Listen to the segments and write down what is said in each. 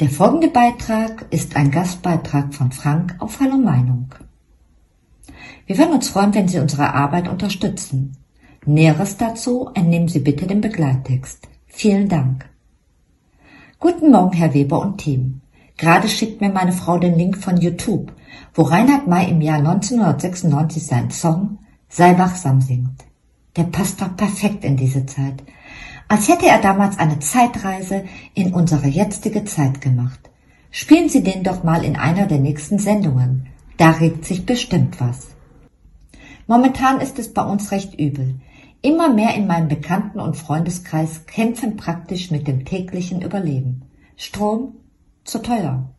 Der folgende Beitrag ist ein Gastbeitrag von Frank auf Hallo Meinung. Wir würden uns freuen, wenn Sie unsere Arbeit unterstützen. Näheres dazu entnehmen Sie bitte den Begleittext. Vielen Dank. Guten Morgen, Herr Weber und Team. Gerade schickt mir meine Frau den Link von YouTube, wo Reinhard May im Jahr 1996 seinen Song Sei wachsam singt. Der passt doch perfekt in diese Zeit als hätte er damals eine Zeitreise in unsere jetzige Zeit gemacht. Spielen Sie den doch mal in einer der nächsten Sendungen. Da regt sich bestimmt was. Momentan ist es bei uns recht übel. Immer mehr in meinem Bekannten- und Freundeskreis kämpfen praktisch mit dem täglichen Überleben. Strom zu teuer.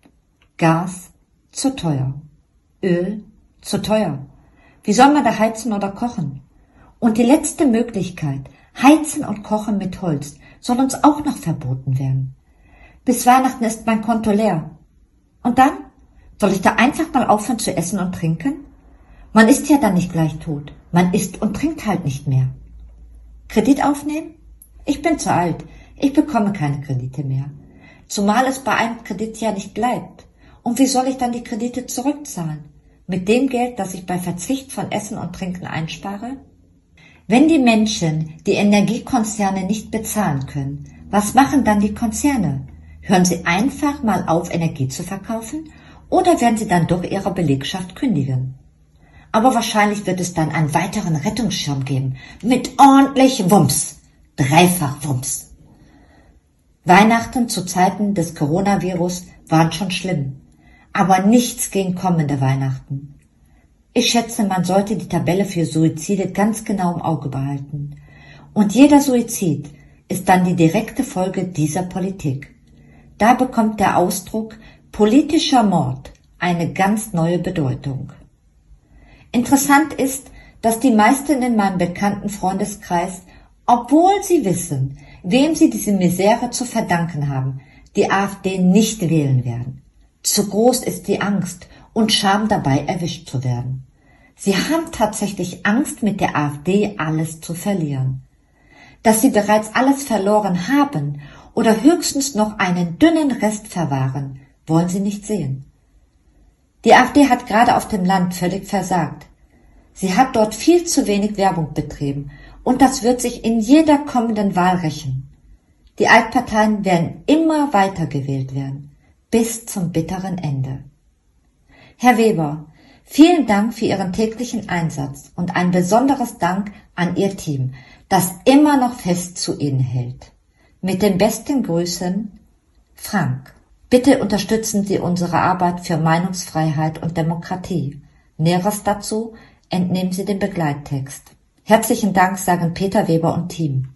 Gas zu teuer. Öl zu teuer. Wie soll man da heizen oder kochen? Und die letzte Möglichkeit, Heizen und Kochen mit Holz soll uns auch noch verboten werden. Bis Weihnachten ist mein Konto leer. Und dann? Soll ich da einfach mal aufhören zu essen und trinken? Man ist ja dann nicht gleich tot. Man isst und trinkt halt nicht mehr. Kredit aufnehmen? Ich bin zu alt. Ich bekomme keine Kredite mehr. Zumal es bei einem Kredit ja nicht bleibt. Und wie soll ich dann die Kredite zurückzahlen? Mit dem Geld, das ich bei Verzicht von Essen und Trinken einspare? Wenn die Menschen die Energiekonzerne nicht bezahlen können, was machen dann die Konzerne? Hören sie einfach mal auf, Energie zu verkaufen oder werden sie dann doch ihre Belegschaft kündigen? Aber wahrscheinlich wird es dann einen weiteren Rettungsschirm geben mit ordentlich Wumms, dreifach Wumms. Weihnachten zu Zeiten des Coronavirus waren schon schlimm, aber nichts gegen kommende Weihnachten. Ich schätze, man sollte die Tabelle für Suizide ganz genau im Auge behalten. Und jeder Suizid ist dann die direkte Folge dieser Politik. Da bekommt der Ausdruck politischer Mord eine ganz neue Bedeutung. Interessant ist, dass die meisten in meinem bekannten Freundeskreis, obwohl sie wissen, wem sie diese Misere zu verdanken haben, die AfD nicht wählen werden. Zu groß ist die Angst und Scham dabei erwischt zu werden. Sie haben tatsächlich Angst, mit der AfD alles zu verlieren. Dass sie bereits alles verloren haben oder höchstens noch einen dünnen Rest verwahren, wollen sie nicht sehen. Die AfD hat gerade auf dem Land völlig versagt. Sie hat dort viel zu wenig Werbung betrieben und das wird sich in jeder kommenden Wahl rächen. Die Altparteien werden immer weiter gewählt werden, bis zum bitteren Ende. Herr Weber, Vielen Dank für Ihren täglichen Einsatz und ein besonderes Dank an Ihr Team, das immer noch fest zu Ihnen hält. Mit den besten Grüßen, Frank. Bitte unterstützen Sie unsere Arbeit für Meinungsfreiheit und Demokratie. Näheres dazu entnehmen Sie den Begleittext. Herzlichen Dank sagen Peter Weber und Team.